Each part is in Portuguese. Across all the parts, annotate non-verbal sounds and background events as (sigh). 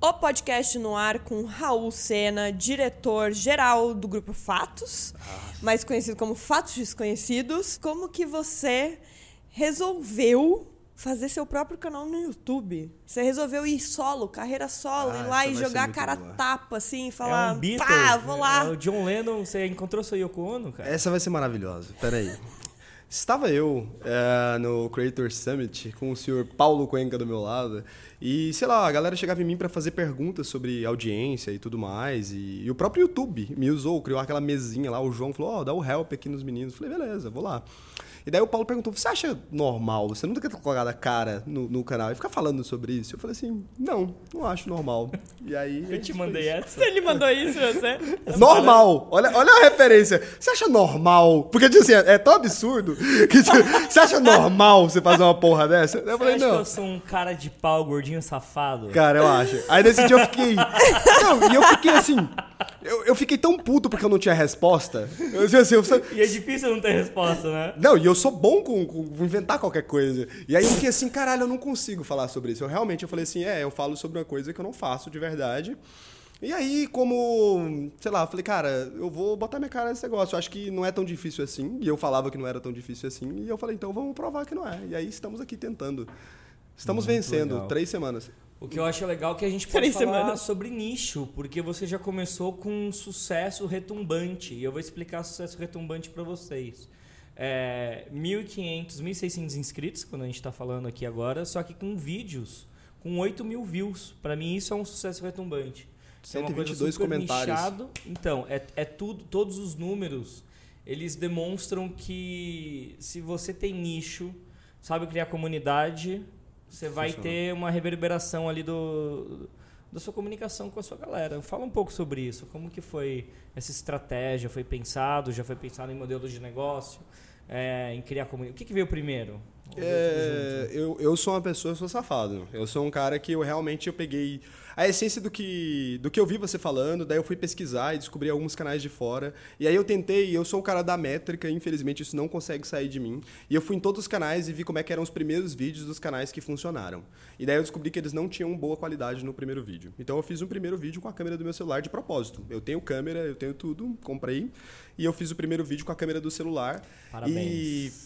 o podcast no ar com Raul Sena, diretor-geral do grupo Fatos, mais conhecido como Fatos Desconhecidos. Como que você resolveu fazer seu próprio canal no YouTube? Você resolveu ir solo, carreira solo, Ah, ir lá e jogar a cara boa. tapa, assim, e É falar, um Beatle. pá, vou lá. É o John Lennon, você encontrou sua Yoko Ono, cara? Essa vai ser maravilhosa. Peraí. Estava eu é, no Creator Summit com o senhor Paulo Cuenca do meu lado e, sei lá, a galera chegava em mim para fazer perguntas sobre audiência e tudo mais e, e o próprio YouTube me usou, criou aquela mesinha lá, o João falou, ó, dá o help aqui nos meninos. Falei, beleza, vou lá. E daí o Paulo perguntou, você acha normal, você nunca ter colocado a cara no, no canal e ficar falando sobre isso? Eu falei assim, não, não acho normal. E aí... Eu te mandei essa. Ele mandou isso você? (laughs) Normal. Olha, olha a referência. Você acha normal? Porque, tipo assim, é tão absurdo que você acha normal você fazer uma porra dessa? Eu Você falei, acha que não. eu sou um cara de pau, gordinho safado? Cara, eu acho. Aí nesse dia eu fiquei. Não, e eu fiquei assim. Eu, eu fiquei tão puto porque eu não tinha resposta. Eu, assim, eu, E é difícil não ter resposta, né? não, e eu sou bom com, com com inventar qualquer coisa. E aí eu fiquei assim, caralho, eu não consigo falar sobre isso. Eu realmente eu falei assim, é, eu falo sobre uma coisa que eu não faço de verdade. E aí, como, sei lá, eu falei, cara, eu vou botar minha cara nesse negócio. Eu acho que não é tão difícil assim. E eu falava que não era tão difícil assim. E eu falei, então vamos provar que não é. E aí estamos aqui tentando. Estamos Muito vencendo. legal. Três semanas. O que eu acho legal é que a gente (laughs) pode Três falar semanas. sobre nicho, porque você já começou com um sucesso retumbante. E eu vou explicar sucesso retumbante para vocês. É, 1.500, 1.600 inscritos, quando a gente está falando aqui agora, só que com vídeos com 8 mil views. Para mim, isso é um sucesso retumbante. É uma coisa 122 super comentários. nichado. Então, é, é tudo, todos os números, eles demonstram que se você tem nicho, sabe criar comunidade, você vai Funciona. ter uma reverberação ali do da sua comunicação com a sua galera. Fala um pouco sobre isso. Como que foi essa estratégia? Foi pensado? Já foi pensado em modelos de negócio? É, em criar comunidade? O que, que veio primeiro? É, eu, eu sou uma pessoa, eu sou safado. Eu sou um cara que eu realmente eu peguei a essência do que, do que eu vi você falando, daí eu fui pesquisar e descobri alguns canais de fora. E aí eu tentei, eu sou o cara da métrica, infelizmente isso não consegue sair de mim. E eu fui em todos os canais e vi como é que eram os primeiros vídeos dos canais que funcionaram. E daí eu descobri que eles não tinham boa qualidade no primeiro vídeo. Então eu fiz um primeiro vídeo com a câmera do meu celular de propósito. Eu tenho câmera, eu tenho tudo, comprei. E eu fiz o primeiro vídeo com a câmera do celular. Parabéns.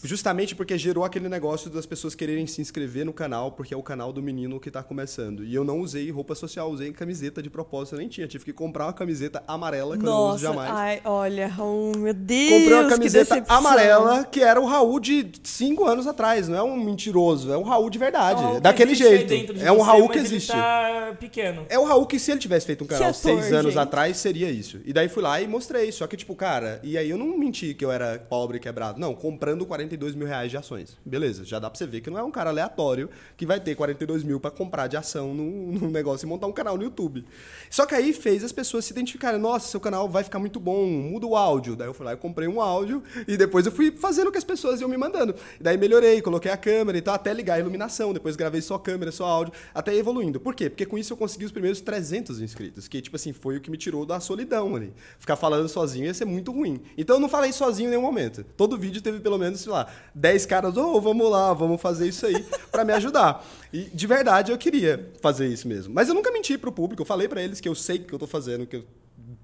E justamente porque gerou aquele negócio das pessoas quererem se inscrever no canal, porque é o canal do menino que tá começando. E eu não usei roupa social, usei camiseta de propósito, eu nem tinha. Tive que comprar uma camiseta amarela que eu não uso Nossa, jamais. ai, olha, Raul, meu Deus, Comprei uma que camiseta decepção. amarela que era o Raul de cinco anos atrás. Não é um mentiroso, é um Raul de verdade. É um que daquele jeito. de É um você, Raul que existe. tá pequeno. É o Raul que se ele tivesse feito um canal ator, seis anos gente. atrás, seria isso. E daí fui lá e mostrei. Só que, tipo, cara, e aí eu não menti que eu era pobre e quebrado. Não, comprando 42 mil reais de ações. Beleza, já dá pra você ver que não é um cara aleatório que vai ter 42 mil pra comprar de ação num, num negócio e montar um canal no YouTube. Só que aí fez as pessoas se identificarem. Nossa, seu canal vai ficar muito bom, muda o áudio. Daí eu fui lá e comprei um áudio e depois eu fui fazendo o que as pessoas iam me mandando. Daí melhorei, coloquei a câmera e tal, até ligar a iluminação. Depois gravei só câmera, só áudio, até evoluindo. Por quê? Porque com isso eu consegui os primeiros 300 inscritos, que, tipo assim, foi o que me tirou da solidão ali. Ficar falando sozinho ia ser muito ruim. Então eu não falei sozinho em nenhum momento. Todo vídeo teve pelo menos, sei lá, 10 caras, ô, vamos lá, vamos fazer isso aí pra me ajudar. E de verdade eu queria fazer isso mesmo. Mas eu nunca menti pro público, eu falei pra eles que eu sei o que eu tô fazendo, que eu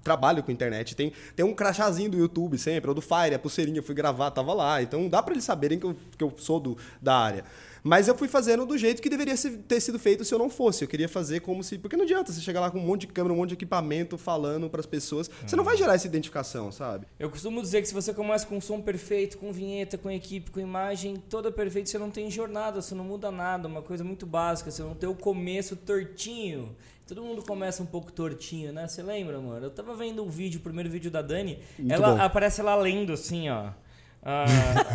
trabalho com internet. Tem, tem um crachazinho do YouTube sempre, ou do Fire, a pulseirinha, eu fui gravar, tava lá. Então dá pra eles saberem que eu, que eu sou do, da área. Mas eu fui fazendo do jeito que deveria ter sido feito se eu não fosse. Eu queria fazer como se. Porque não adianta você chegar lá com um monte de câmera, um monte de equipamento, falando pras pessoas. Você não vai gerar essa identificação, sabe? Eu costumo dizer que se você começa com som perfeito, com vinheta, com equipe, com imagem toda perfeita, você não tem jornada, você não muda nada, uma coisa muito básica, você não tem o começo tortinho. Todo mundo começa um pouco tortinho, né? Você lembra, amor? Eu tava vendo um vídeo, o primeiro vídeo da Dani, Muito ela bom. aparece ela lendo assim, ó. a-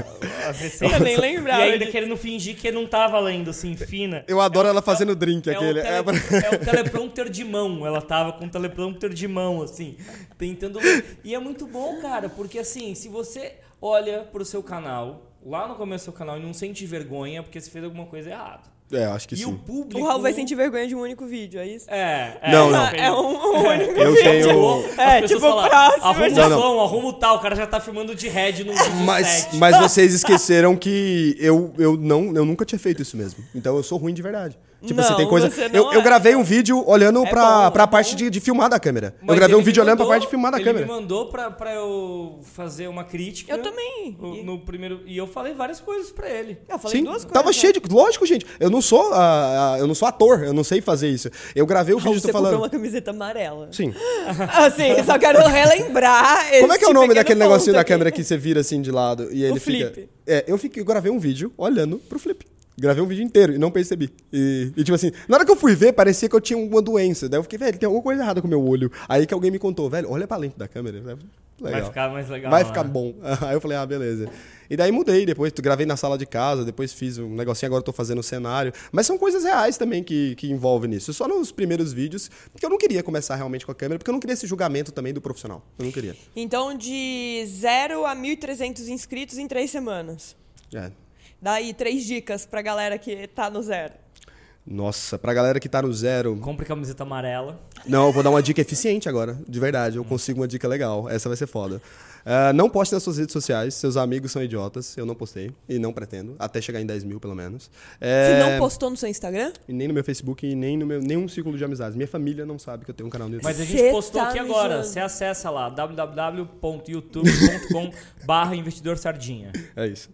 (laughs) as receitas. Eu nem lembrava E ainda disso. querendo fingir que não tava lendo, assim, fina. Eu adoro ela fazendo drink, É o, aquele. tele- é- é o teleprompter de mão. Ela tava com o teleprompter de mão, assim, tentando ler. E é muito bom, cara, porque assim, se você olha pro seu canal, lá no começo do seu canal, e não sente vergonha porque você fez alguma coisa errada. É, acho que e sim. o público. O Raul vai sentir vergonha de um único vídeo, é isso? É, é. Não, não. É um, um único Eu vídeo. tenho- As É, tipo, falam, próximo. Arruma Não, o não. som, arruma o tal, o cara já tá filmando de head no vídeo Mas, mas vocês esqueceram que eu, eu, não, eu nunca tinha feito isso mesmo. Então eu sou ruim de verdade. Tipo assim, Não, tem coisa. Eu, não eu é. gravei um vídeo olhando É pra, bom, pra é parte de, de filmar da câmera. Mas eu gravei ele um vídeo me olhando pra mandou- parte de filmar da ele câmera. me mandou pra, pra eu fazer uma crítica. Eu também. o- No primeiro, e eu falei várias coisas pra ele. Eu falei Sim, duas coisas. tava né? cheio de. Lógico, gente. Eu não sou ah, ah, eu não sou ator, eu não sei fazer isso. Eu gravei o Raul, vídeo, você tô falando. uma camiseta amarela. Sim. (laughs) Assim, só quero relembrar. Como é que é o este nome daquele negocinho ponto da aqui. câmera que você vira assim de lado e ele fica. flip. É, eu, fiquei, eu gravei um vídeo olhando pro flip. Gravei um vídeo inteiro e não percebi. E, e, tipo assim, na hora que eu fui ver, parecia que eu tinha uma doença. Daí eu fiquei, velho, tem alguma coisa errada com o meu olho. Aí que alguém me contou, velho, olha pra lente da câmera. Legal. Vai ficar mais legal. Vai né? ficar bom. (laughs) Aí eu falei, ah, beleza. E daí mudei depois, gravei na sala de casa, depois fiz um negocinho, agora eu tô fazendo o cenário. Mas são coisas reais também que, que envolvem nisso. Só nos primeiros vídeos, porque eu não queria começar realmente com a câmera, porque eu não queria esse julgamento também do profissional. Eu não queria. Então, de 0 a 1.300 inscritos em três semanas. É. Daí, três dicas pra galera que tá no zero. Nossa, pra galera que tá no zero. Compre camiseta amarela. Não, eu vou dar uma dica eficiente agora, de verdade. Eu consigo uma dica legal. Essa vai ser foda. Ah, não poste nas suas redes sociais, seus amigos são idiotas. Eu não postei e não pretendo, até chegar em 10 mil pelo menos. É, Você não postou no seu Instagram? E nem no meu Facebook e nem no meu nenhum círculo de amizades. Minha família não sabe que eu tenho um canal no YouTube. Mas a gente Cê postou tá aqui agora. zoando. Você acessa lá www.youtube.com (laughs) barra investidor sardinha. É isso.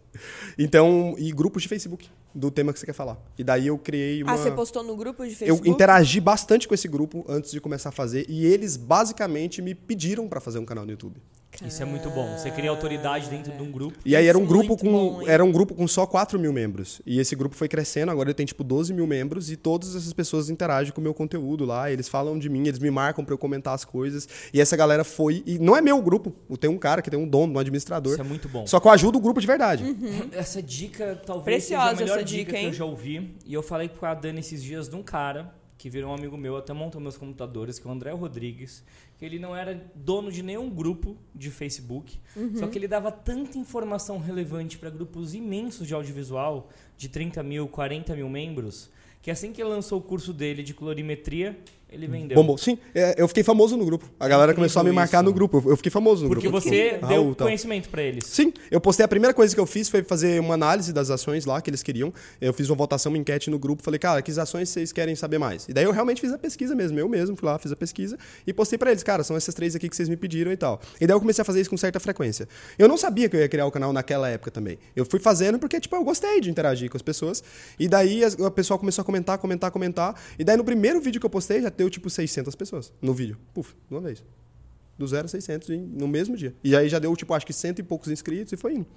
Então, e grupos de Facebook do tema que você quer falar. E daí eu criei uma. Ah, você postou no grupo de eu Facebook? interagi bastante com esse grupo antes de começar a fazer e eles basicamente me pediram pra fazer um canal no YouTube. Isso é muito bom. Você cria autoridade dentro de um grupo. E aí Isso era um grupo muito com bom, era um grupo com só 4 mil membros. E esse grupo foi crescendo, agora ele tem tipo 12 mil membros e todas essas pessoas interagem com o meu conteúdo lá. Eles falam de mim, eles me marcam pra eu comentar as coisas. E essa galera foi. E não é meu grupo. Tem um cara que tem um dono, um administrador. Isso é muito bom. Só que eu ajudo o grupo de verdade. Essa dica talvez Preciosa seja a melhor essa dica, dica, que hein? eu já ouvi. E eu falei com a Dani esses dias de um cara que virou um amigo meu, até montou meus computadores, que é o André Rodrigues, que ele não era dono de nenhum grupo de Facebook, Uhum. só que ele dava tanta informação relevante para grupos imensos de audiovisual, de 30 mil, 40 mil membros, que assim que ele lançou o curso dele de colorimetria, ele vendeu. Bombou. Sim, é, eu fiquei famoso no grupo. A galera começou a me marcar isso. no grupo. Eu- fiquei famoso no Porque grupo. você Raul, deu tal. conhecimento para eles. Sim, eu postei. A primeira coisa que eu fiz foi fazer uma análise das ações lá que eles queriam. Eu fiz uma votação, uma enquete no grupo. Falei, cara, que ações vocês querem saber mais? E daí eu realmente fiz a pesquisa mesmo. Eu mesmo fui lá, fiz a pesquisa e postei pra eles, cara, são essas três aqui que vocês me pediram e tal. E daí eu comecei a fazer isso com certa frequência. Eu não sabia que eu ia criar o canal naquela época também. Eu fui fazendo porque, tipo, eu gostei de interagir com as pessoas. E daí o pessoal começou a comentar, comentar, comentar. E daí no primeiro vídeo que eu postei já deu, tipo, 600 pessoas no vídeo. Puf, de uma vez. Do 0 a 600 em- no mesmo dia. E aí já deu, tipo, acho que cento e poucos inscritos e foi indo.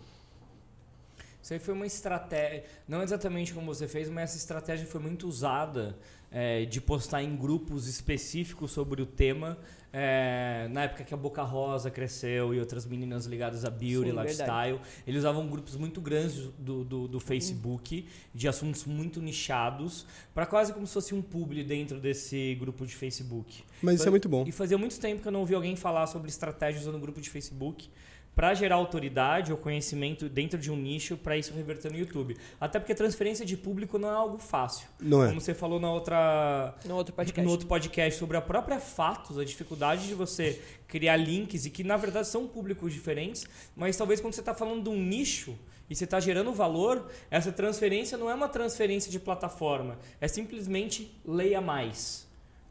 Isso aí foi uma estratégia, não exatamente como você fez, mas essa estratégia foi muito usada é, de postar em grupos específicos sobre o tema. é, na época que a Boca Rosa cresceu e outras meninas ligadas a beauty, Sim, lifestyle, eles usavam grupos muito grandes do, do, do Facebook, de assuntos muito nichados, para quase como se fosse um publi dentro desse grupo de Facebook. Mas isso é muito bom. E fazia muito tempo que eu não ouvi alguém falar sobre estratégias no grupo de Facebook para gerar autoridade ou conhecimento dentro de um nicho para isso reverter no YouTube. Até porque transferência de público não é algo fácil. Não é. Como você falou na outra No outro podcast. no outro podcast sobre a própria Fatos, a dificuldade de você criar links e que na verdade são públicos diferentes, mas talvez quando você está falando de um nicho e você está gerando valor, essa transferência não é uma transferência de plataforma, é simplesmente leia mais.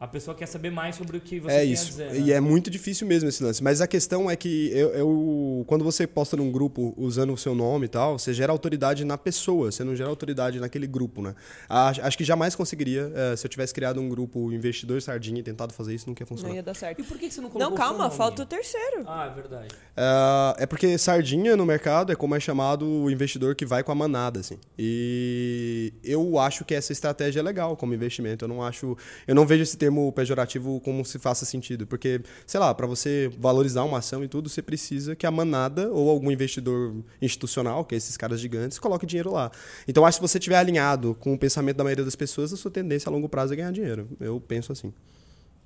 A pessoa quer saber mais sobre o que você é a isso. dizer. né? E é muito difícil mesmo esse lance. Mas a questão é que eu, eu- quando você posta num grupo usando o seu nome e tal, você gera autoridade na pessoa, você não gera autoridade naquele grupo, né? Acho, que jamais conseguiria, eh, se eu tivesse criado um grupo investidor sardinha e tentado fazer isso, nunca ia funcionar. Não ia dar certo. E por que você não colocou Não, o seu calma, nome? falta o terceiro. Ah, é verdade. Ah, é porque sardinha no mercado é como é chamado o investidor que vai com a manada, assim. E eu acho que essa estratégia é legal como investimento. Eu não acho, eu não vejo esse termo pejorativo como se faça sentido, porque sei lá, para você valorizar uma ação e tudo, você precisa que a manada ou algum investidor institucional, que é esses caras gigantes, coloque dinheiro lá. Então acho que se você estiver alinhado com o pensamento da maioria das pessoas, a sua tendência a longo prazo é ganhar dinheiro. Eu penso assim.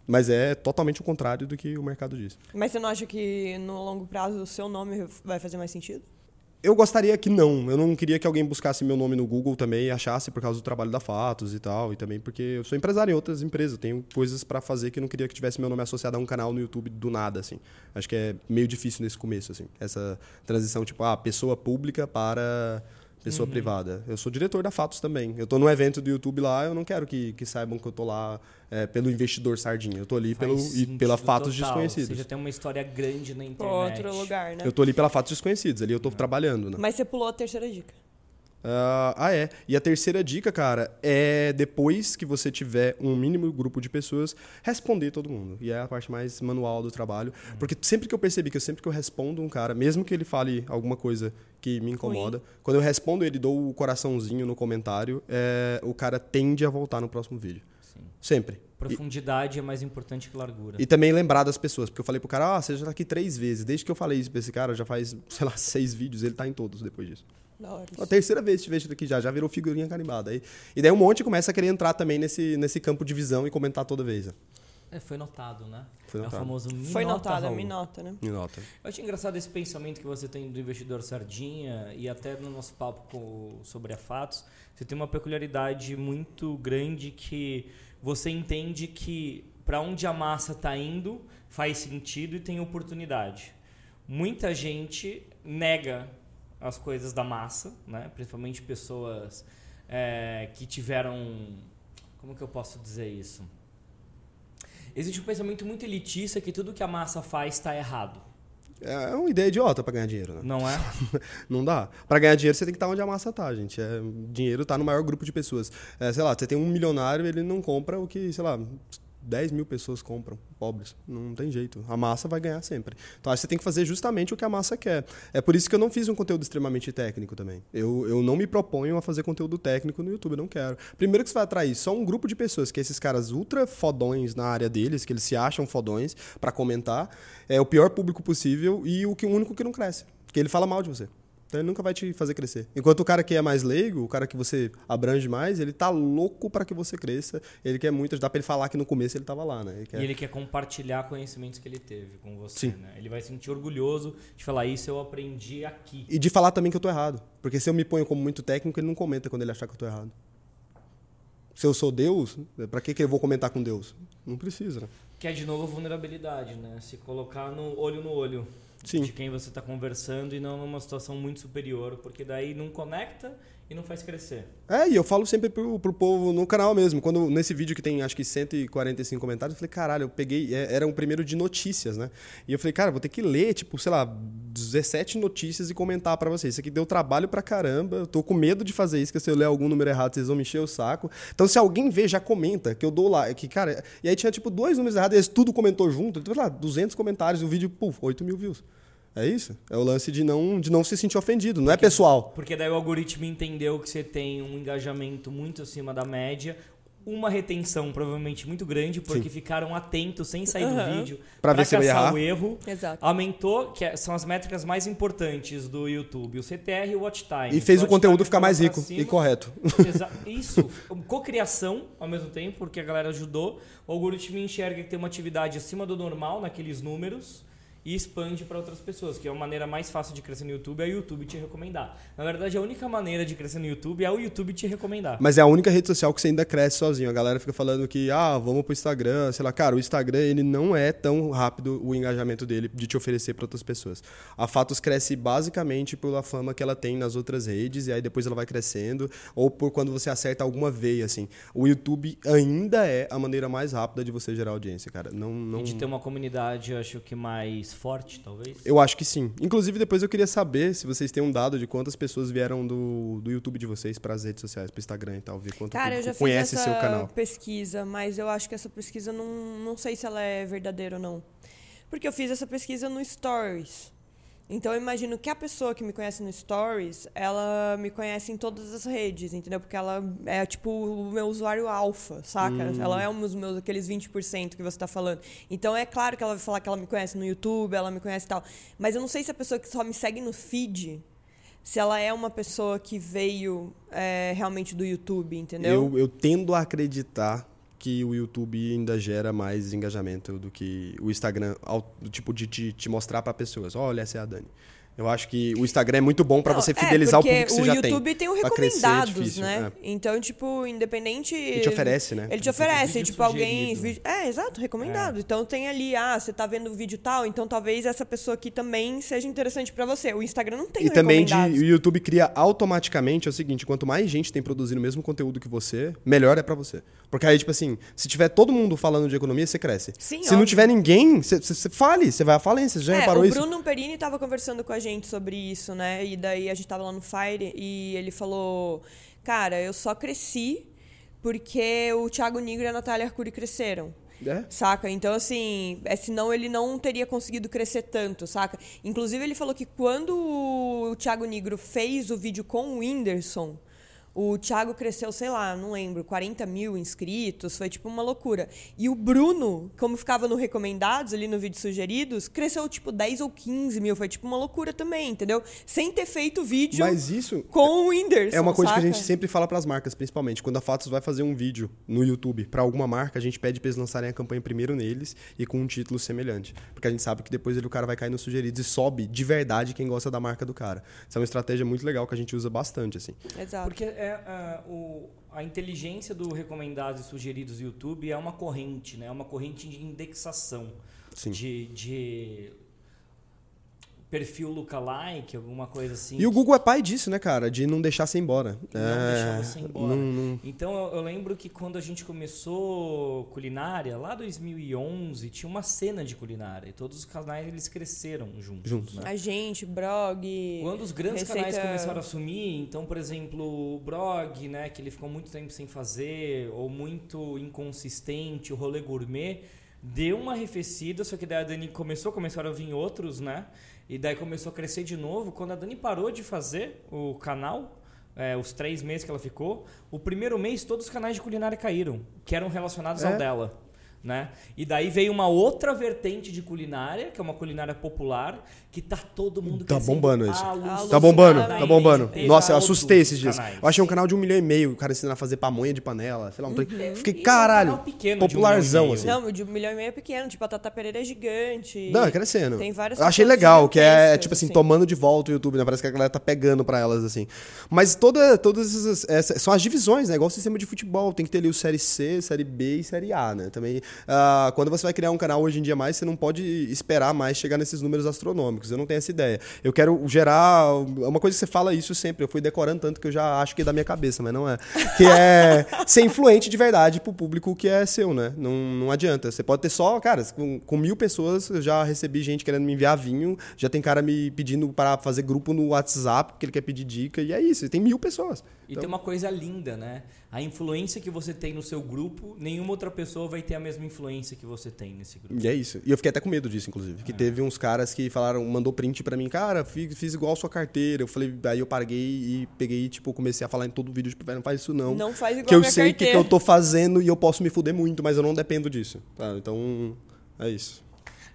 Mas é totalmente o contrário do que o mercado diz. Mas você não acha que no longo prazo o seu nome vai fazer mais sentido? Eu gostaria que não. Eu não queria que alguém buscasse meu nome no Google também e achasse por causa do trabalho da Fatos e tal. E também porque eu sou empresário em outras empresas. Tenho coisas para fazer que eu não queria que tivesse meu nome associado a um canal no YouTube do nada, assim. Acho que é meio difícil nesse começo, assim. Essa transição, tipo, ah, pessoa pública para pessoa uhum. privada. Eu sou diretor da Fatos também. Eu estou no evento do YouTube lá, eu não quero que, que saibam que eu estou lá é, pelo investidor sardinha. Eu estou ali pelo, e pela Fatos total. Desconhecidos. Você já tem uma história grande na internet. Outro lugar, né? Eu estou ali pela Fatos Desconhecidos. Ali eu estou trabalhando, né? Mas você pulou a terceira dica. Uh, ah, é. E a terceira dica, cara, é depois que você tiver um mínimo grupo de pessoas, responder todo mundo. E é a parte mais manual do trabalho. Uhum. Porque sempre que eu percebi que eu sempre que eu respondo um cara, mesmo que ele fale alguma coisa que me incomoda, Ruim. quando eu respondo ele, dou o coraçãozinho no comentário, é, o cara tende a voltar no próximo vídeo. Sim. Sempre. Profundidade e, é mais importante que largura. E também lembrar das pessoas, porque eu falei pro cara, ah, você já tá aqui três vezes. Desde que eu falei isso pra esse cara, já faz, (laughs) sei lá, seis vídeos, ele tá em todos depois disso. A terceira vez que te vejo aqui já, já virou figurinha carimbada. Aí, e daí um monte começa a querer entrar também nesse, nesse campo de visão e comentar toda vez. É, foi notado, né? Foi notado. É o famoso me Foi nota, notado, me nota, né? Me nota. Eu achei engraçado esse pensamento que você tem do investidor sardinha e até no nosso papo com, sobre a Fatos, você tem uma peculiaridade muito grande que você entende que para onde a massa está indo faz sentido e tem oportunidade. Muita gente nega as coisas da massa, né? principalmente pessoas é, que tiveram. Como que eu posso dizer isso? Existe um pensamento muito elitista que tudo que a massa faz está errado. É uma ideia idiota para ganhar dinheiro, né? Não é? (laughs) não dá. Para ganhar dinheiro você tem que estar onde a massa tá, gente. É, dinheiro tá no maior grupo de pessoas. É, sei lá, você tem um milionário, ele não compra o que, sei lá, 10 mil pessoas compram, pobres. Não tem jeito. A massa vai ganhar sempre. Então, você tem que fazer justamente o que a massa quer. É por isso que eu não fiz um conteúdo extremamente técnico também. Eu, eu não me proponho a fazer conteúdo técnico no YouTube, não quero. Primeiro que você vai atrair só um grupo de pessoas, que é esses caras ultra fodões na área deles, que eles se acham fodões para comentar. É o pior público possível e o, que, o único que não cresce. Porque ele fala mal de você. Então ele nunca vai te fazer crescer. Enquanto o cara que é mais leigo, o cara que você abrange mais, ele tá louco para que você cresça. Ele quer muito, dá para ele falar que no começo ele tava lá, né? Ele quer... E ele quer compartilhar conhecimentos que ele teve com você, Sim. né? Ele vai se sentir orgulhoso de falar isso eu aprendi aqui. E de falar também que eu tô errado. Porque se eu me ponho como muito técnico, ele não comenta quando ele achar que eu tô errado. Se eu sou Deus, para que que eu vou comentar com Deus? Não precisa, né? Que é de novo vulnerabilidade, né? Se colocar no olho no olho. Sim. de quem você está conversando e não numa situação muito superior, porque daí não conecta e não faz crescer. É, e eu falo sempre pro, pro povo no canal mesmo. Quando nesse vídeo que tem acho que 145 comentários, eu falei, caralho, eu peguei. É, era um primeiro de notícias, né? E eu falei, cara, vou ter que ler, tipo, sei lá, 17 notícias e comentar para vocês. Isso aqui deu trabalho pra caramba. Eu tô com medo de fazer isso, que se eu ler algum número errado, vocês vão me encher o saco. Então, se alguém vê, já comenta, que eu dou lá. Que, cara, e aí tinha, tipo, dois números errados, eles tudo comentou junto. Então, lá, 200 comentários, o vídeo, puf, 8 mil views. É isso. É o lance de não, de não se sentir ofendido, não é pessoal. Porque daí o algoritmo entendeu que você tem um engajamento muito acima da média, uma retenção provavelmente muito grande, porque Sim. ficaram atentos sem sair uhum. do vídeo para ver se caçar errar. o erro. Exato. Aumentou, que é, são as métricas mais importantes do YouTube, o CTR e o Watch Time. E fez o, o conteúdo ficar mais rico e correto. Exa Isso, cocriação ao mesmo tempo, porque a galera ajudou. O algoritmo enxerga que tem uma atividade acima do normal naqueles números e expande para outras pessoas, que é a maneira mais fácil de crescer no YouTube é o YouTube te recomendar. Na verdade, a única maneira de crescer no YouTube é o YouTube te recomendar. Mas é a única rede social que você ainda cresce sozinho. A galera fica falando que, ah, vamos pro Instagram, sei lá, cara, o Instagram ele não é tão rápido o engajamento dele de te oferecer para outras pessoas. A Fatos cresce basicamente pela fama que ela tem nas outras redes e aí depois ela vai crescendo ou por quando você acerta alguma veia assim. O YouTube ainda é a maneira mais rápida de você gerar audiência, cara. Não, não... E de ter uma comunidade, eu acho que mais mais forte, talvez? Eu acho que sim. Inclusive, depois eu queria saber se vocês têm um dado de quantas pessoas vieram do, do YouTube de vocês para as redes sociais, para o Instagram e tal, ver quanto Cara, eu já conhece fiz essa seu canal. pesquisa, mas eu acho que essa pesquisa não, não sei se ela é verdadeira ou não. Porque eu fiz essa pesquisa no Stories. Então eu imagino que a pessoa que me conhece no Stories, ela me conhece em todas as redes, entendeu? Porque ela é tipo o meu usuário alfa, saca? Hum. Ela é um dos meus aqueles 20% que você está falando. Então é claro que ela vai falar que ela me conhece no YouTube, ela me conhece e tal. Mas eu não sei se a pessoa que só me segue no feed se ela é uma pessoa que veio é, realmente do YouTube, entendeu? Eu, eu tendo a acreditar que o YouTube ainda gera mais engajamento do que o Instagram, ao, tipo de te, te mostrar para pessoas, olha, essa é a Dani. Eu acho que o Instagram é muito bom pra Não, você é, fidelizar o porque público que você já tem. O YouTube tem o é recomendados, difícil, né? é. Então, tipo, independente. Ele te oferece, né? Ele te oferece, tipo, alguém. vídeo- É, exato, recomendado. Então tem ali, ah, você tá vendo o vídeo tal, então talvez essa pessoa aqui também seja interessante pra você. O Instagram não tem E o também de, o YouTube cria automaticamente é o seguinte: quanto mais gente tem produzindo o mesmo conteúdo que você, melhor é pra você. Porque aí, tipo assim, se tiver todo mundo falando de economia, você cresce. Sim, se não óbvio. tiver ninguém, você, você, você fale, você vai à falência. Você já É, reparou o isso? Bruno Perini tava conversando com a gente sobre isso, né? E daí a gente tava lá no Fire e ele falou: Cara, eu só cresci porque o Thiago Nigro e a Natália Arcuri cresceram. É? Saca? Então, assim, é, senão ele não teria conseguido crescer tanto, saca? Inclusive, ele falou que quando o Thiago Nigro fez o vídeo com o Whindersson, o Thiago cresceu, sei lá, não lembro, 40 mil inscritos, foi tipo uma loucura. E o Bruno, como ficava no Recomendados, ali no vídeo sugeridos, cresceu tipo 10 ou 15 mil, foi tipo uma loucura também, entendeu? Sem ter feito vídeo Mas isso com o Whindersson. é uma coisa que a saca? gente sempre fala pras marcas, principalmente. Quando a Fatos vai fazer um vídeo no YouTube pra alguma marca, a gente pede pra eles lançarem a campanha primeiro neles e com um título semelhante. Porque a gente sabe que depois ele, o cara vai cair nos sugeridos e sobe de verdade quem gosta da marca do cara. Isso é uma estratégia muito legal que a gente usa bastante, assim. Exato. Porque é, ah, o, a inteligência do recomendados e sugeridos do YouTube é uma corrente, né? É uma corrente de indexação. Sim. De, de perfil lookalike, alguma coisa assim. E o Google é pai disso, né, cara? De não deixar você embora. Não é, deixar você embora. não- não- Então eu, eu lembro que quando a gente começou culinária, lá 2011, tinha uma cena de culinária. E todos os canais eles cresceram juntos. Juntos. né? A gente, Brog. Quando os grandes receita- canais começaram a sumir, então, por exemplo, o Brog, né, que ele ficou muito tempo sem fazer, ou muito inconsistente, o rolê gourmet, deu uma arrefecida, só que daí a Dani começou, começaram a vir outros, né? E daí começou a crescer de novo. Quando a Dani parou de fazer o canal, é, os três meses que ela ficou, o primeiro mês todos os canais de culinária caíram, que eram relacionados É. ao dela. Né? E daí veio uma outra vertente de culinária, que é uma culinária popular, que tá todo mundo Tá bombando isso. alucinadamente. Tá bombando, tá bombando. Nossa, eu assustei esses dias. canais. Eu achei um canal de um milhão e meio, o cara ensinando a fazer pamonha de panela, sei lá, um trem. Fiquei, E é um caralho, canal pequeno um popularzão, e assim. Não, de um milhão e meio é pequeno. Tipo, a Tata Pereira é gigante. Não, é crescendo. Tem várias Eu achei legal, que é gigantescas, tipo assim, assim. tomando de volta o YouTube, né? Parece que a galera tá pegando pra elas, assim. Mas toda, todas essas, essas- São as divisões, né? Igual o sistema de futebol. Tem que ter ali o Série C, Série B e Série A, né? Também. ah, quando você vai criar um canal hoje em dia mais, você não pode esperar mais chegar nesses números astronômicos. Eu não tenho essa ideia. Eu quero gerar. É uma coisa que você fala isso sempre. Eu fui decorando tanto que eu já acho que é da minha cabeça, mas não é. Que é (laughs) ser influente de verdade pro público que é seu, né? Não, não adianta. Você pode ter só, cara, com, com mil pessoas, eu já recebi gente querendo me enviar vinho, já tem cara me pedindo para fazer grupo no WhatsApp, porque ele quer pedir dica, e é isso. Tem mil pessoas. E Então- tem uma coisa linda, né? A influência que você tem no seu grupo, nenhuma outra pessoa vai ter a mesma influência que você tem nesse grupo. E é isso. E eu fiquei até com medo disso, inclusive. Que teve uns caras que falaram, mandou print pra mim, cara, fiz, fiz igual a sua carteira. Eu falei, aí eu paguei e peguei, tipo, comecei a falar em todo vídeo, tipo, "Velho, não faz isso não. Não faz igual que eu sei o que, que eu tô fazendo e eu posso me fuder muito, mas eu não dependo disso. Tá? Então, é isso.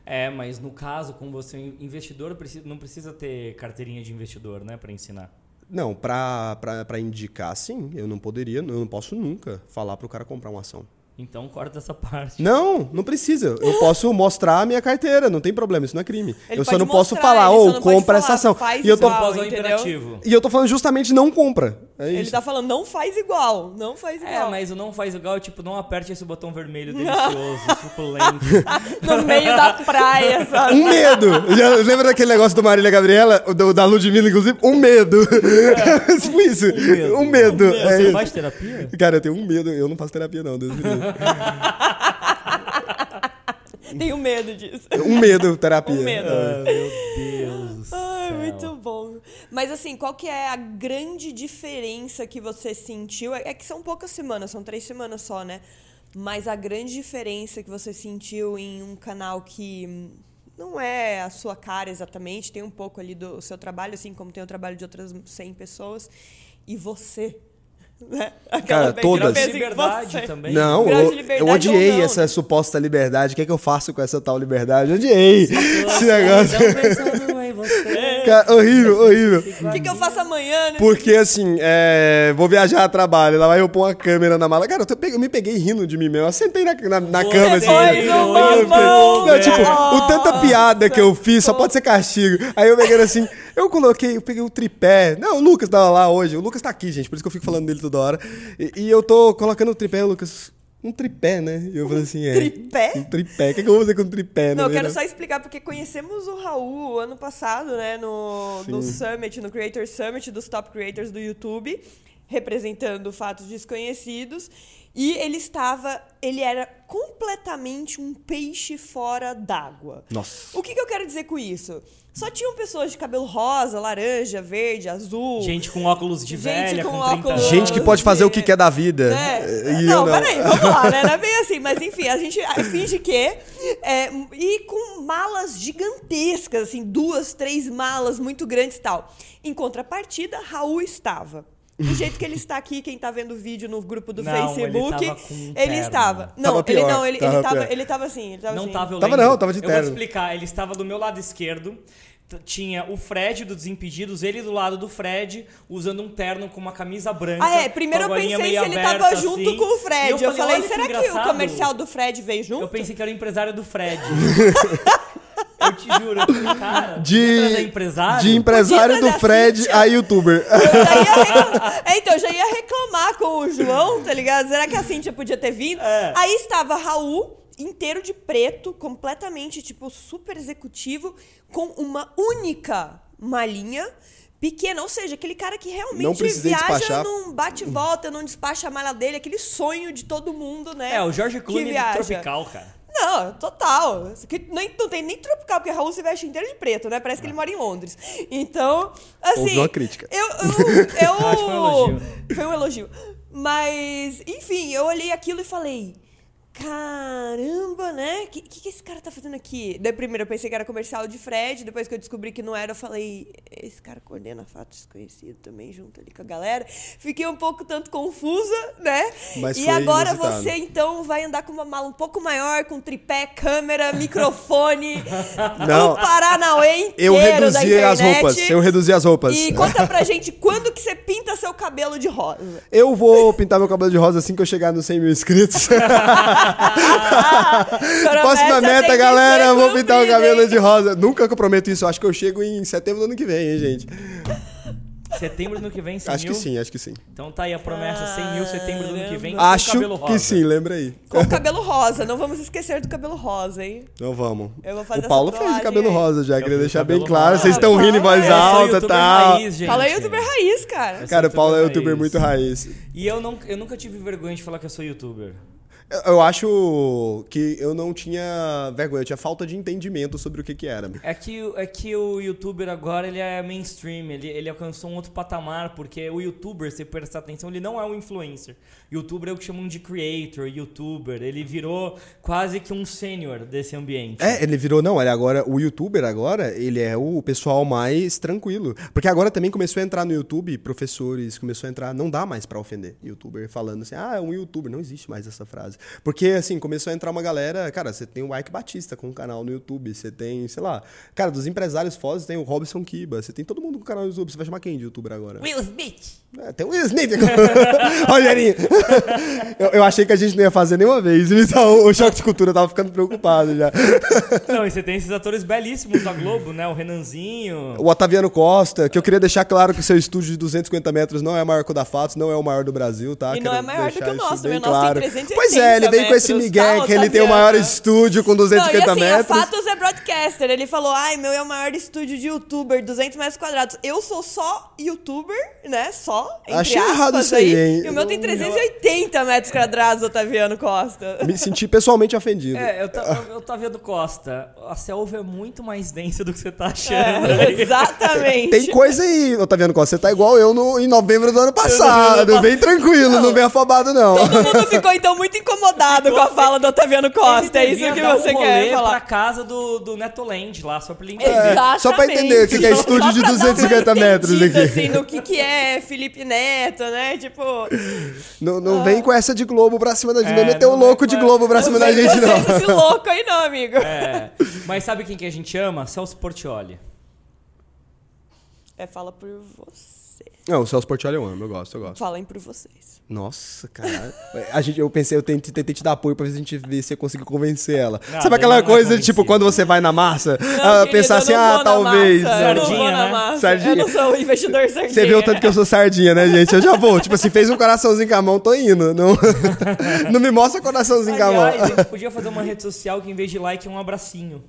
É, mas no caso, como você é um investidor, não precisa ter carteirinha de investidor, né, Pra ensinar. Não, pra indicar, sim. Eu não poderia, eu não posso nunca falar pro cara comprar uma ação. Então corta essa parte. Não, não precisa. Eu posso mostrar a minha carteira, não tem problema, isso não é crime. Ele eu só não posso falar, ou pode compra falar, essa ação. faz E eu tô, igual. Imperativo. e eu tô falando justamente não compra. É Ele isso. tá falando, não faz igual. Não faz É, igual. mas o não faz igual, tipo, não aperte esse botão vermelho delicioso, suculento. (laughs) No meio da praia, (laughs) sabe? Um medo! Já lembra daquele negócio do Marília Gabriela, do, da Ludmilla, inclusive? Um medo! (laughs) tipo isso. medo. Um medo. É Você isso. faz terapia? Cara, eu tenho um medo. Eu não faço terapia, não. Deus me livre. (laughs) Tenho medo disso. Um medo, terapia. Um medo. Ah, meu Deus do céu. Ai, muito bom. Mas assim, qual que é a grande diferença que você sentiu? É é que são poucas semanas, são três semanas só, né? Mas a grande diferença que você sentiu em um canal que não é a sua cara exatamente, tem um pouco ali do seu trabalho, assim como tem o trabalho de outras 100 pessoas, e você. Né? Cara, todas. Liberdade você. também. Não, eu, liberdade eu odiei não, essa né? suposta liberdade. O que é que eu faço com essa tal liberdade? Eu odiei esse Então, negócio. pensando em você. Cara, horrível, horrível. O que, que eu faço amanhã, né? Porque assim, é, vou viajar a trabalho, lá vai eu pôr uma câmera na mala. Cara, eu, tô pe- eu me peguei rindo de mim mesmo. Eu sentei na, na, na cama assim. foi eu- mamão, Não, tipo, o tanta piada que eu fiz só pode ser castigo. Aí eu peguei assim, eu coloquei, eu peguei o tripé. Não, o Lucas tava lá hoje. O Lucas tá aqui, gente, por isso que eu fico falando dele toda hora. E, e eu tô colocando o tripé, o Lucas. Um tripé, né? E eu falei assim, é. Tripé? Um tripé. O que, que eu vou fazer com um tripé, Não, eu né? quero só explicar porque conhecemos o Raul ano passado, né, no, no Summit, no Creator Summit dos top creators do YouTube, representando fatos desconhecidos, e ele estava, ele era completamente um peixe fora d'água. Nossa. O que, que eu quero dizer com isso? Só tinham pessoas de cabelo rosa, laranja, verde, azul. Gente com óculos de Gente velha, com com, 30 óculos-. Gente que pode fazer o que quer da vida. né? E eu não, não. peraí, vamos lá, né? Não é bem assim, mas (laughs) enfim, a gente finge que. É, e com malas gigantescas, assim, duas, três malas muito grandes e tal. Em contrapartida, Raul estava. Do jeito que ele está aqui, quem tá vendo o vídeo no grupo do Não, ele Facebook, tava com um ele terno. estava. Não, Tava ele pior, não, ele, tava ele, tava, ele tava assim, ele tava Não assim. tava, eu Tava lembro. não, tava de Eu vou terno. explicar. Ele estava do meu lado esquerdo. Tinha o Fred do Desimpedidos, ele do lado do Fred, usando um terno com uma camisa branca. Ah, é. Primeiro eu pensei se ele aberta, tava junto assim. com o Fred. E Eu, falei, falei, será que, o engraçado. comercial do Fred veio junto? Eu pensei que era o empresário do Fred. (laughs) eu te juro. Eu falei, cara, De, empresário? de empresário do Fred Cíntia. a youtuber. Eu já ia reclamar. (laughs) É, então, eu já ia reclamar com o João, tá ligado? Será que a Cintia podia ter vindo? É. Aí estava Raul, inteiro de preto, completamente, tipo, super executivo, com uma única malinha pequena. Ou seja, aquele cara que Não realmente viaja despachar. num bate-volta, não despacha a mala dele, aquele sonho de todo mundo, né? É, o que Clooney viaja. Tropical, cara. Não, total. Aqui nem, não tem nem tropical, porque Raul se veste inteiro de preto, né? Parece que ele mora em Londres. Então, assim. Houve uma crítica. Eu. eu, (laughs) eu que foi um elogio. Foi um elogio. Mas, enfim, eu olhei aquilo e falei. Caramba, né? O que, que, que esse cara tá fazendo aqui? Daí primeiro eu pensei que era comercial de Fred, depois que eu descobri que não era, eu falei, esse cara coordena fatos desconhecidos também, junto ali com a galera. Fiquei um pouco tanto confusa, né? Mas e agora inusitado. você então vai andar com uma mala um pouco maior, com tripé, câmera, (laughs) microfone, Não. o Paranauê inteiro Eu reduzi as roupas. Eu reduzi as roupas. E conta pra gente quando que você pinta seu cabelo de rosa. Eu vou pintar meu cabelo de rosa assim que eu chegar nos 100 mil inscritos. (laughs) Próxima meta, que galera, eu vou pintar o cabelo de rosa. Nunca que eu prometo isso, acho que eu chego em setembro do ano que vem, hein, gente. Setembro do ano que vem, 100 Acho que mil. sim, acho que sim. Então tá aí a promessa, 100 mil setembro do ano que vem. com Acho cabelo rosa. que sim, lembra aí. Com o cabelo rosa. Não vamos esquecer do cabelo rosa, hein? Então vamos. Eu vou fazer o Paulo essa fez trollagem cabelo aí. rosa já, Eu queria deixar bem claro. rosa. Vocês estão rindo em voz alta e youtuber tal. raiz, gente. Fala youtuber raiz, cara. Cara, o Paulo é youtuber youtuber raiz. muito raiz. E eu, não, eu nunca tive vergonha de falar que eu sou youtuber. Eu- acho que eu não tinha vergonha, eu tinha falta de entendimento sobre o que que era. É que, o- é que o youtuber agora ele é mainstream, ele, ele alcançou um outro patamar, porque o youtuber, se prestar atenção, ele não é um influencer. Youtuber é o que chamam de creator, youtuber. Ele virou quase que um sênior desse ambiente. É, ele virou, não, ele agora, o youtuber agora, ele é o pessoal mais tranquilo. Porque agora também começou a entrar no YouTube, professores, começou a entrar, não dá mais pra ofender youtuber, falando assim, ah, é um youtuber, não existe mais essa frase. Porque, assim, começou a entrar uma galera, cara, você tem o Ike Batista com um canal no YouTube, você tem, sei lá, cara, dos empresários fodas, tem o Robson Kiba, você tem todo mundo com canal no YouTube, você vai chamar quem de youtuber agora? Will Smith! É, tem o Will Smith. (laughs) Rogerinho. (laughs) eu, eu achei que a gente não ia fazer nenhuma vez. (laughs) Então, o choque de cultura tava ficando preocupado já. Não, e você tem esses atores belíssimos da Globo, né? O Renanzinho. O Otaviano Costa, que eu queria deixar claro que o seu estúdio de 250 metros não é maior que o da Fatos, não é o maior do Brasil, tá? E não Quero é maior do que o nosso, bem o nosso tem 380 Pois é, ele veio com esse tá, que ele tem o maior estúdio com Não, e 250 assim, a metros. Fatos é broadcaster. Ele falou, ai, meu é o maior estúdio de youtuber, 200 metros quadrados. Eu sou só youtuber, né? Só, entre Achei aspas errado isso aí, hein? E o meu tem 380 metros quadrados, Otaviano Costa. Me senti pessoalmente ofendido. É, eu, eu, vendo Costa. A selva é muito mais densa do que você tá achando. É, exatamente. Tem coisa aí, Otaviano Costa. Você tá igual eu no, em novembro do ano passado. Bem tranquilo, não, vem afobado, não. Todo mundo ficou, então, muito incomodado com a fala do Otaviano Costa. É isso que você um quer falar. pra casa do, do Netoland lá, só pra ele entender. É, Exatamente. só pra entender o que que é estúdio de pra dar uma 250 metros aqui. Assim, no que, que é Felipe Neto, né? Tipo. Não, não vem com essa de Globo pra cima da gente. É, não não vem louco de Globo pra cima da gente, com não. Esse louco aí, não, amigo. É. Mas sabe quem que a gente ama? Celso Portioli. É, fala por você. Não, o Celso Portioli eu amo, eu gosto, eu gosto. Falem por vocês. Nossa, cara. A gente, eu pensei, eu tentei, tentei te dar apoio pra ver se a gente ver se eu consigo convencer ela. Não, Sabe aquela é coisa, tipo, quando você vai na massa, Não, querida, pensar assim, ah, talvez. massa, eu não vou Sardinha, na né? massa. Sardinha. Eu não sou um investidor sardinha. (laughs) Você vê o tanto que eu sou sardinha, né, gente? Eu já vou. Tipo assim, fez um coraçãozinho com a mão, tô indo. Não, (laughs) não me mostra coraçãozinho com a mão. Aliás, a gente podia fazer uma rede social que em vez de like é um abracinho.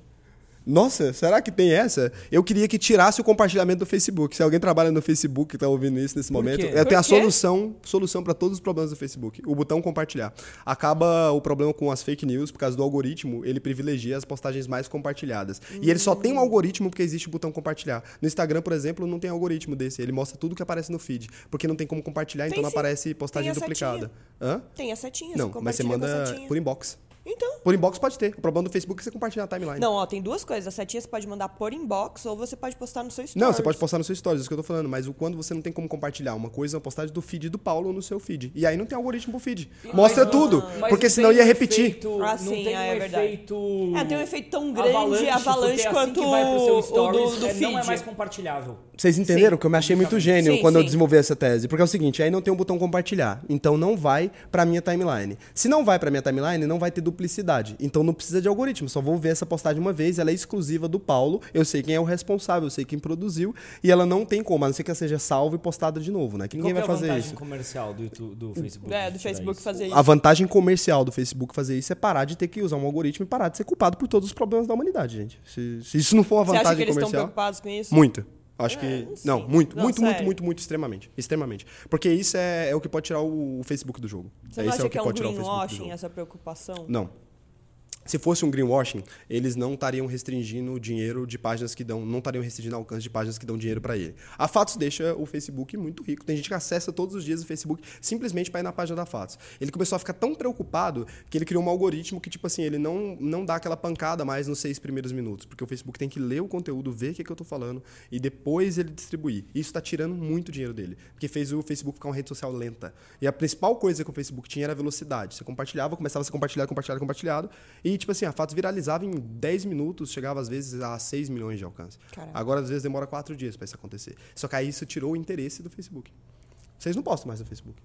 Nossa, será que tem essa? Eu queria que tirasse o compartilhamento do Facebook. Se alguém trabalha no Facebook e tá ouvindo isso nesse momento, eu tenho a solução, solução para todos os problemas do Facebook. O botão compartilhar. Acaba o problema com as fake news por causa do algoritmo, ele privilegia as postagens mais compartilhadas. E ele só tem um algoritmo porque existe o botão compartilhar. No Instagram, por exemplo, não tem algoritmo desse. Ele mostra tudo que aparece no feed, porque não tem como compartilhar, Tem então não sim. aparece postagem Tem duplicada. Hã? Tem a setinha, Não, mas você manda por inbox. Então. Por inbox pode ter. O problema do Facebook é você compartilhar a timeline. Não, ó, tem duas coisas. A setinha você pode mandar por inbox ou você pode postar no seu stories. Não, você pode postar no seu stories, isso que eu tô falando, mas o quando você não tem como compartilhar uma coisa, é uma postagem do feed do Paulo no seu feed. E aí não tem algoritmo pro feed. Mostra Mas, tudo, mas porque não senão ia repetir. efeito- Ah, não sim, tem ah, um é verdade. efeito. É, tem um efeito tão grande, avalanche, porque quanto assim que vai pro seu o stories, do, do é, feed. não é mais compartilhável. Vocês entenderam que eu me achei muito gênio Sim, quando eu sim. desenvolvi essa tese? Porque é o seguinte, aí não tem um botão compartilhar, então não vai pra minha timeline. Se não vai pra minha timeline, não vai ter duplicidade. Então não precisa de algoritmo, só vou ver essa postagem uma vez, ela é exclusiva do Paulo, eu sei quem é o responsável, eu sei quem produziu, e ela não tem como, a não ser que ela seja salva e postada de novo, né? Que ninguém Qual vai que é a fazer vantagem isso. comercial do, YouTube, do Facebook? É, do Facebook isso? fazer isso. A vantagem comercial do Facebook fazer isso é parar de ter que usar um algoritmo e parar de ser culpado por todos os problemas da humanidade, gente. Se, se isso não for uma Você acha que vantagem eles estão comercial. preocupados com isso? Muito. Acho É, que. Não, muito, muito, muito, muito, muito, extremamente. Extremamente. Porque isso é, é o que pode tirar o, Facebook do jogo. Você é não é acha o que é um pode tirar o Facebook do greenwashing essa preocupação? Não. Se fosse um greenwashing, eles não estariam restringindo o dinheiro de páginas que dão, não estariam restringindo o alcance de páginas que dão dinheiro para ele. A Fatos deixa o Facebook muito rico. Tem gente que acessa todos os dias o Facebook simplesmente para ir na página da Fatos. Ele começou a ficar tão preocupado que ele criou um algoritmo que tipo assim, ele não não dá aquela pancada mais nos seis primeiros minutos, porque o Facebook tem que ler o conteúdo, ver o que, que eu tô falando e depois ele distribuir. Isso está tirando muito dinheiro dele, porque fez o Facebook ficar uma rede social lenta. E a principal coisa que o Facebook tinha era a velocidade. Você compartilhava, começava a ser compartilhado, compartilhado, compartilhado. E, tipo assim, a Fatos viralizava em 10 minutos, chegava às vezes a 6 milhões de alcance. Caraca. Agora, às vezes, demora 4 dias para isso acontecer. Só que aí isso tirou o interesse do Facebook. Vocês não postam mais no Facebook.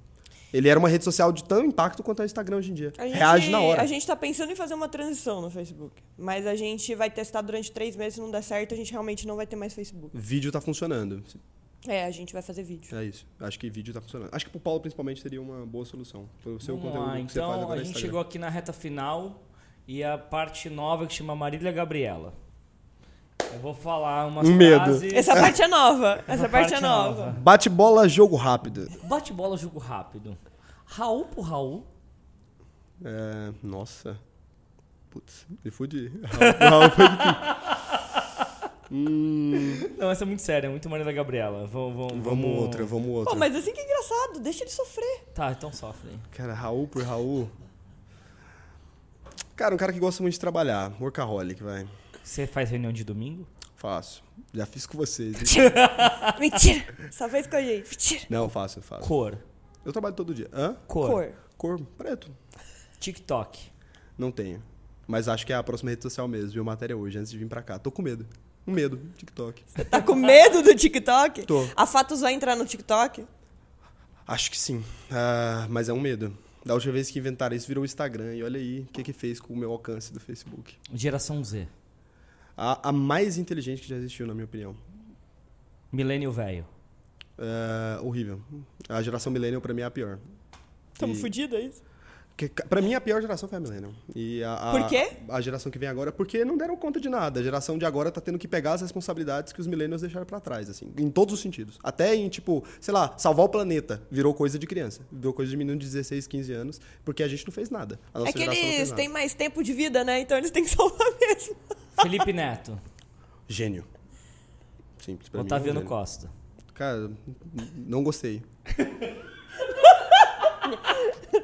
Ele era uma rede social de tanto impacto quanto é o Instagram hoje em dia. A gente, Reage na hora. A gente tá pensando em fazer uma transição no Facebook. Mas a gente vai testar durante três meses. Se não der certo, a gente realmente não vai ter mais Facebook. Vídeo tá funcionando. É, a gente vai fazer vídeo. É isso. Acho que vídeo tá funcionando. Acho que pro Paulo, principalmente, seria uma boa solução. Pro seu Vamos conteúdo lá, que você faz então agora a no gente chegou aqui na reta final e a parte nova que chama Marília Gabriela. Eu vou falar umas Um medo. frases. Essa parte é nova. (laughs) Essa, Essa parte, é parte é nova. nova. Bate bola, jogo rápido. Bate bola, jogo rápido. Raul por Raul. É, nossa. Putz, me fudi. Raul, Raul foi (laughs) Hum, Não, essa é muito séria, é muito Marília Gabriela. Vamos, vamos, vamos outra, vamos outra. Pô, mas assim que é engraçado. Deixa ele sofrer. Tá, então sofre. Cara, Raul por Raul. Cara, um cara que gosta muito de trabalhar. Workaholic, vai. Você faz reunião de domingo? Faço. Já fiz com vocês. hein? Mentira. (laughs) Só fez com a gente. Mentira. Não, faço, faço. Cor. Eu trabalho todo dia. Hã? Cor. Cor. Cor preto. TikTok. Não tenho. Mas acho que é a próxima rede social mesmo. Viu matéria hoje, antes de vir pra cá. Tô com medo. Um medo. TikTok. Tá com medo do TikTok? Tô. A Fatos vai entrar no TikTok? Acho que sim. Ah, mas é um medo. Da última vez que inventaram isso, virou o Instagram. E olha aí o que, que fez com o meu alcance do Facebook. Geração Z. A, a mais inteligente que já existiu, na minha opinião. Milênio velho. É, horrível. A geração millennial, pra mim, é a pior. Tamo E- fudido, é isso? Que, pra mim, a pior geração foi a millennial. E a, a- Por quê? A geração que vem agora, porque não deram conta de nada. A geração de agora tá tendo que pegar as responsabilidades que os millennials deixaram pra trás, assim. Em todos os sentidos. Até em, tipo, sei lá, salvar o planeta. Virou coisa de criança. Virou coisa de menino de 16, 15 anos. Porque a gente não fez nada. A nossa É que eles têm mais tempo de vida, né? Então eles têm que salvar mesmo. Felipe Neto. Gênio. Simples. Pra mim, é um Otaviano. Costa. Cara, não gostei.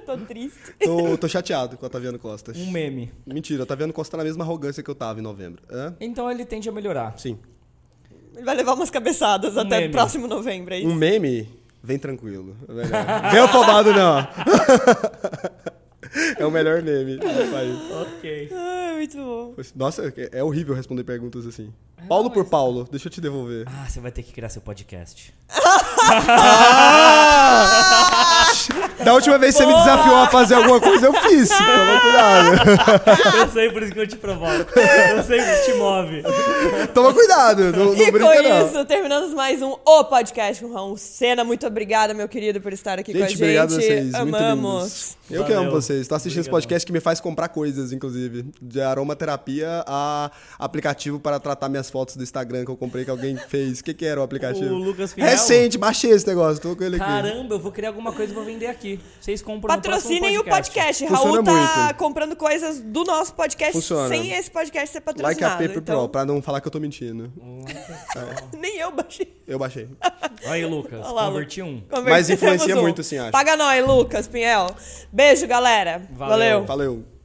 Tô triste. Tô, tô chateado com o Otaviano Costa. Um meme. Mentira, o Otaviano Costa tá na mesma arrogância que eu tava em novembro. Hã? Então ele tende a melhorar. Sim. Ele vai levar umas cabeçadas Um até meme. o próximo novembro, é isso? Um meme, vem tranquilo. É. (laughs) Vem afobado, não. (laughs) É o melhor meme do país. Ok. Ai, muito bom. Nossa, é horrível responder perguntas assim. Paulo por Paulo, deixa eu te devolver. Ah, você vai ter que criar seu podcast. (laughs) Da última vez que você me desafiou a fazer alguma coisa, eu fiz. Toma cuidado. Eu sei, por isso que eu te provoco. Eu sei que te move. Toma cuidado. Não, não E com brinca, não. isso, terminamos mais um O Podcast com Raul Sena. Muito obrigada, meu querido, por estar aqui com a Gente, gente. obrimo a vocês. Muito Amamos. Eu que amo vocês. Tô assistindo esse Obrigadão. podcast que me faz comprar coisas, inclusive. De aromaterapia a aplicativo para tratar minhas fotos do Instagram que eu comprei que alguém fez. O que, que era o aplicativo? O Lucas Pinhel? Recente, baixei esse negócio. Tô com ele aqui. Caramba, eu vou criar alguma coisa e vou vender aqui. Vocês compram no Patrocinem o podcast. Funciona Raul tá muito. comprando coisas do nosso podcast Funciona. sem esse podcast ser Like a patrocinado. Paper então, Pro, pra não falar que eu tô mentindo. (laughs) Nem eu baixei. Eu baixei. Aí, Lucas, Olha lá, converti um. Mas influencia um. muito, sim, acho. Paga nós, Lucas Pinhel. Beijo, galera. Valeu. Valeu. Valeu.